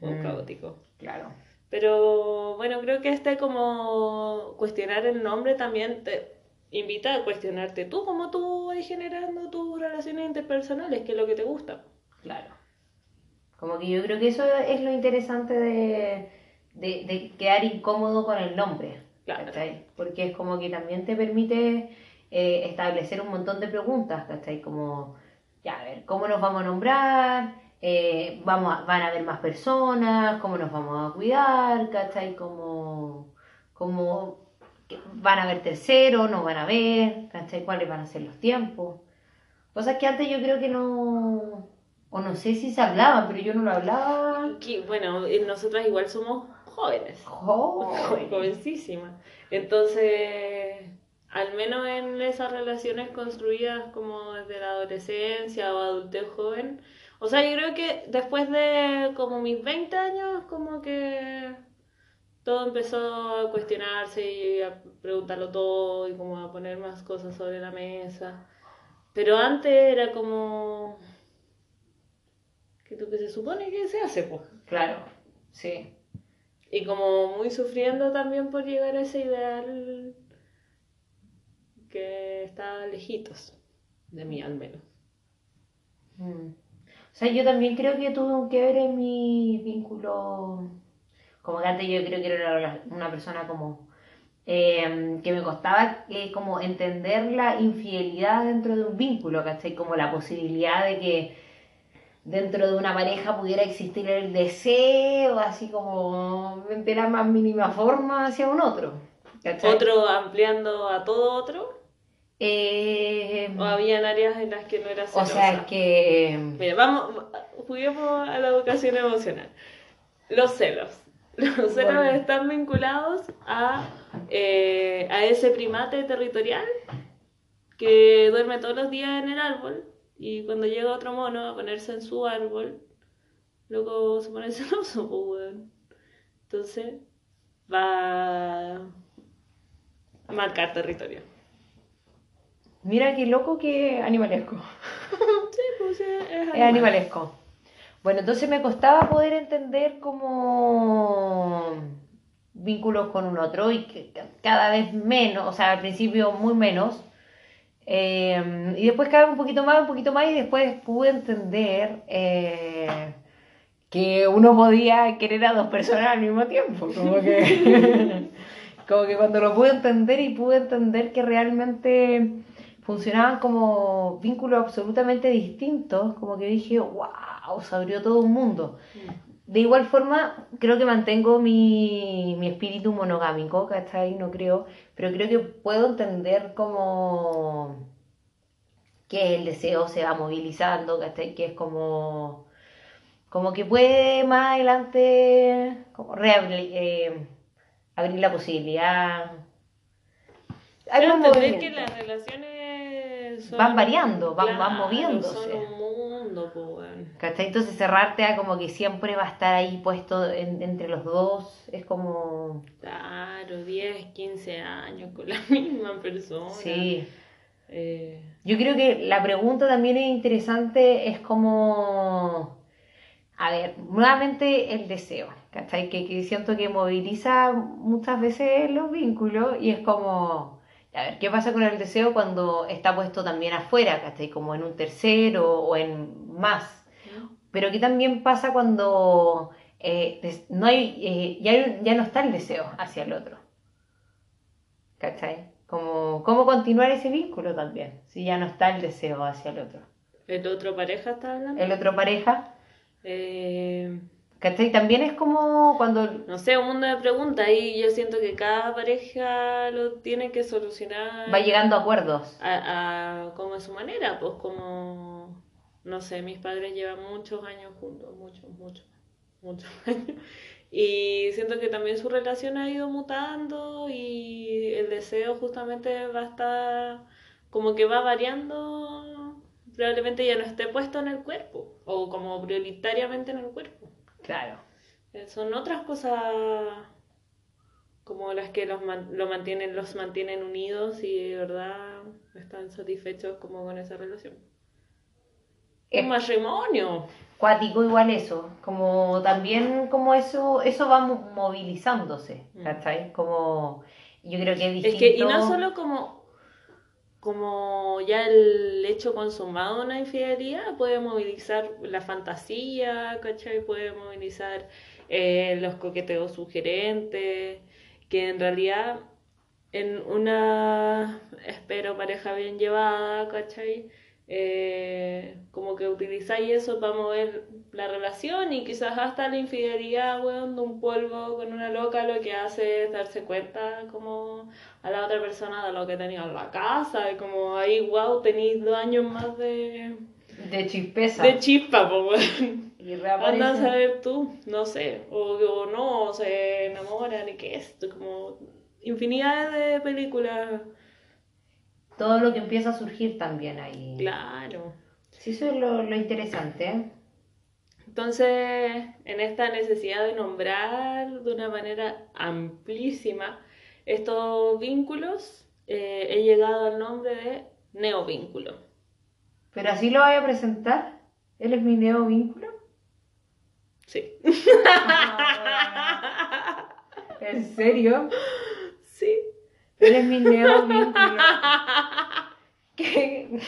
S1: o
S2: Mm.
S1: caótico.
S2: claro.
S1: Pero bueno, creo que este como cuestionar el nombre también te invita a cuestionarte tú, cómo tú vas generando tus relaciones interpersonales, qué es lo que te gusta.
S2: Claro. Como que yo creo que eso es lo interesante de, de, de quedar incómodo con el nombre.
S1: Claro.
S2: ¿cachai? Porque es como que también te permite eh, establecer un montón de preguntas, ¿cachai? Como, ya, a ver, ¿cómo nos vamos a nombrar? Eh, vamos a- ¿Van a haber más personas? ¿Cómo nos vamos a cuidar? ¿Cachai? Como que van a haber terceros? ¿No van a haber? ¿Cachai? ¿Cuáles van a ser los tiempos? Cosas que antes yo creo que no... O no sé si se hablaban, pero yo no lo hablaba.
S1: Que, bueno, y nosotras igual somos jóvenes,
S2: Joder.
S1: jovencísimas. Entonces, al menos en esas relaciones construidas como desde la adolescencia o adultez joven, o sea, yo creo que después de como mis 20 años, como que todo empezó a cuestionarse y a preguntarlo todo y como a poner más cosas sobre la mesa. Pero antes era como... que lo que se supone que se hace, pues.
S2: Claro, sí.
S1: Y como muy sufriendo también por llegar a ese ideal que está lejitos de mí al menos.
S2: Mm. O sea, yo también creo que tuve un quiebre en mi vínculo. Como que antes yo creo que era una persona como. eh, que me costaba eh, como entender la infidelidad dentro de un vínculo, ¿cachai? Como la posibilidad de que dentro de una pareja pudiera existir el deseo, así como de la más mínima forma hacia un otro.
S1: Otro ampliando a todo otro,
S2: Eh,
S1: o habían áreas en las que no era
S2: o
S1: celosa.
S2: sea, es que.
S1: Mira, vamos, juguemos a la educación emocional. Los celos. Los celos
S2: Bueno.
S1: están vinculados a, eh, a ese primate territorial que duerme todos los días en el árbol y cuando llega otro mono a ponerse en su árbol, luego se pone celoso, pues. Entonces va a marcar territorio.
S2: Mira qué loco que animalesco.
S1: Sí, pues es, es
S2: Es
S1: animal.
S2: animalesco. Bueno, entonces me costaba poder entender como vínculos con un otro y que ca- cada vez menos, o sea, al principio muy menos. Eh, y después cada vez un poquito más, un poquito más y después pude entender eh, que uno podía querer a dos personas al mismo tiempo. Como que, como que cuando lo pude entender y pude entender que realmente funcionaban como vínculos absolutamente distintos, como que dije, wow, se abrió todo un mundo. De igual forma, creo que mantengo mi, mi espíritu monogámico, ¿cachai? No creo, pero creo que puedo entender como que el deseo se va movilizando, ¿cachai? Que es como, como que puede más adelante como reabri- eh, abrir la posibilidad. Hay
S1: Pero entender que las relaciones son-
S2: Van variando, van- van
S1: Claro,
S2: moviéndose.
S1: Son un mundo, pues.
S2: ¿Cachai? Entonces cerrarte a como que siempre va a estar ahí puesto en- entre los dos, es como...
S1: Claro, 10, 15 años con la misma persona.
S2: Sí.
S1: Eh,
S2: Yo creo que la pregunta también es interesante, es como... A ver, nuevamente el deseo, ¿cachai? Que, que siento que moviliza muchas veces los vínculos y es como... A ver, ¿qué pasa con el deseo cuando está puesto también afuera, ¿cachai? Como en un tercero o en más. Pero ¿qué también pasa cuando eh, no hay, eh, ya, ya no está el deseo hacia el otro? ¿Cachai? Como, ¿Cómo continuar ese vínculo también? Si ya no está el deseo hacia el otro.
S1: ¿El otro pareja está hablando?
S2: El otro pareja,
S1: Eh,
S2: ¿cachai? También es como cuando...
S1: no sé, un mundo de preguntas y yo siento que cada pareja lo tiene que solucionar
S2: Va llegando a acuerdos.
S1: a, a- como a su manera, pues como no sé, mis padres llevan muchos años juntos, muchos, muchos, muchos años. Y siento que también su relación ha ido mutando y el deseo justamente va a estar como que va variando, probablemente ya no esté puesto en el cuerpo o como prioritariamente en el cuerpo.
S2: Claro.
S1: Eh, Son otras cosas como las que los, man- lo mantienen, los mantienen unidos y de verdad están satisfechos como con esa relación.
S2: Es
S1: Un matrimonio.
S2: cuático igual eso, como también como eso, eso va mo- movilizándose,
S1: Mm.
S2: ¿cachai? Como yo creo que es
S1: Es
S2: distinto.
S1: que, y no solo como, como ya el hecho consumado de una infidelidad puede movilizar la fantasía, ¿cachai? Puede movilizar eh, los coqueteos sugerentes, que en realidad en una, espero, pareja bien llevada, ¿cachai? Eh, como que utilizáis eso para mover la relación y quizás hasta la infidelidad, weón, de un polvo con una loca lo que hace es darse cuenta como a la otra persona de lo que tenía en la casa, y como ahí, wow, tenéis dos años más de,
S2: de chispeza.
S1: de chispa, pues, weón.
S2: y
S1: Anda a
S2: reaparece.
S1: saber tú, no sé, o, o no, o se enamoran y qué es, como infinidad de películas,
S2: Todo lo que empieza a surgir también ahí.
S1: claro.
S2: Sí, eso es lo, lo interesante. ¿eh?
S1: Entonces, en esta necesidad de nombrar de una manera amplísima estos vínculos, eh, he llegado al nombre de neovínculo.
S2: Pero así lo voy a presentar. Él es mi neo vínculo.
S1: Sí.
S2: ¿En serio?
S1: Sí.
S2: Él es mi neo vínculo. Que-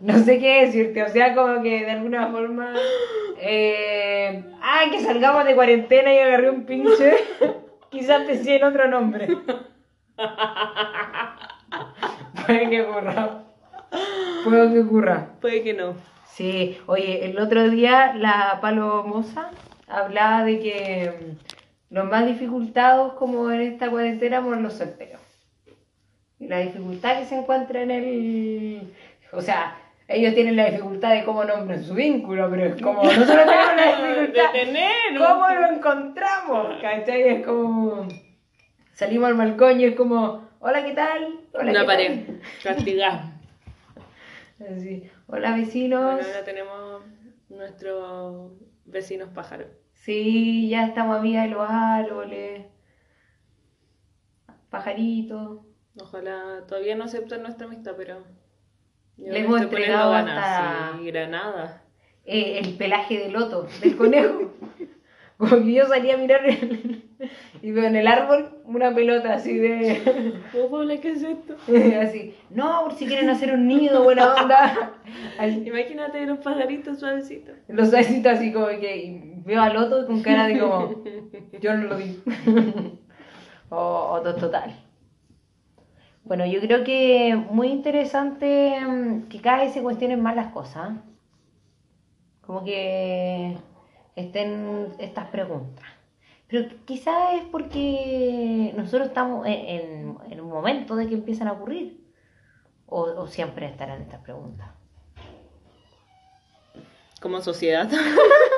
S2: No sé qué decirte, o sea, como que de alguna forma. Eh... Ah, que salgamos de cuarentena y agarré un pinche. Quizás pensé en otro nombre. Puede que ocurra. Puede que ocurra.
S1: Puede que no.
S2: Sí, oye, el otro día la Palomosa hablaba de que los más dificultados como en esta cuarentena por los solteros. La dificultad que se encuentra en el... O sea, ellos tienen la dificultad de cómo nombran su vínculo, pero es como nosotros tenemos la dificultad
S1: de tener.
S2: ¿Cómo lo encontramos? ¿Cachai? Es como... Salimos al balcón y es como, hola, ¿qué tal? Hola,
S1: Una
S2: ¿qué
S1: pared
S2: tal?".
S1: castigada.
S2: Así, hola, vecinos.
S1: Bueno, ahora tenemos nuestros vecinos pájaros.
S2: Sí, ya estamos amigas de los árboles. Pajaritos.
S1: Ojalá todavía no acepten nuestra amistad, pero. yo
S2: Le
S1: le
S2: hemos entregado hasta-
S1: sí, granada.
S2: Eh, el pelaje de loto, del conejo. Como que yo salía a mirar el- y veo en el árbol una pelota así de.
S1: Oh, Paula, ¿qué es esto?
S2: así. No, por si quieren hacer un nido, buena onda. Así,
S1: Imagínate los pajaritos suavecitos.
S2: Los sacitos así como que veo a Loto con cara de como. Yo no lo vi. o, o to- total. Bueno, yo creo que muy interesante mm, que cada vez se cuestionen más las cosas. Como que estén estas preguntas. Pero quizás es porque nosotros estamos en, en- en un momento de que empiezan a ocurrir. O, o siempre estarán estas preguntas.
S1: Como sociedad.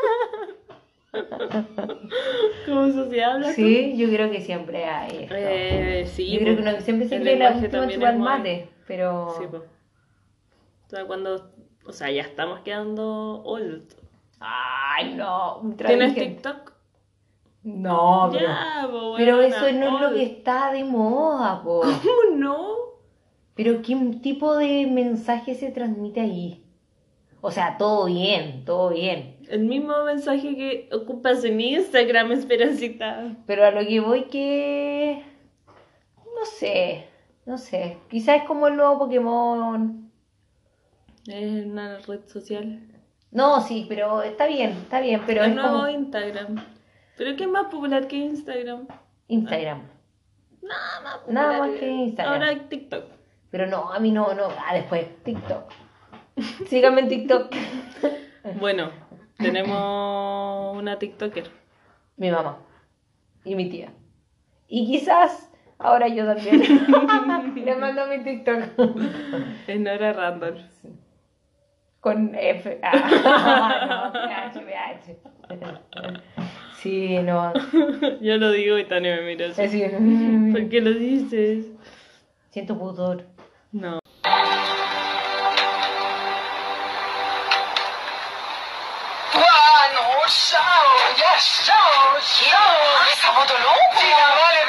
S1: Como sociedad habla
S2: Sí, yo creo que siempre hay esto.
S1: Eh, sí,
S2: yo creo que uno siempre se cree la última chupa mate, pero...
S1: Sí, po. O sea, cuando. O sea, ya estamos quedando old.
S2: Ay, no,
S1: ¿Tienes. TikTok?
S2: No, pero...
S1: Ya,
S2: pero eso no es lo que está de moda, po.
S1: ¿Cómo no?
S2: Pero ¿qué tipo de mensaje se transmite ahí? O sea, todo bien, todo bien.
S1: El mismo mensaje que ocupas en Instagram, Esperancita.
S2: Pero a lo que voy que... No sé, no sé. Quizás es como el nuevo Pokémon.
S1: Es una red social.
S2: No, sí, pero está bien, está bien, pero
S1: el
S2: es
S1: nuevo
S2: como
S1: Instagram. ¿Pero qué es más popular que Instagram?
S2: Instagram.
S1: Nada más
S2: Nada más que Instagram.
S1: Ahora TikTok.
S2: Pero no, a mí no, no. Ah, después, TikTok. Síganme en TikTok.
S1: Bueno, tenemos una TikToker.
S2: Mi mamá. Y mi tía. Y quizás ahora yo también. Le mando mi TikTok.
S1: Es Nora Randall.
S2: Con F. Ah, no. Sí, no.
S1: Yo lo digo y Tania me mira así.
S2: Así,
S1: ¿Por qué lo dices?
S2: Siento pudor.
S1: No.
S3: shows, shows. Ay, sabodolón. Sinabale,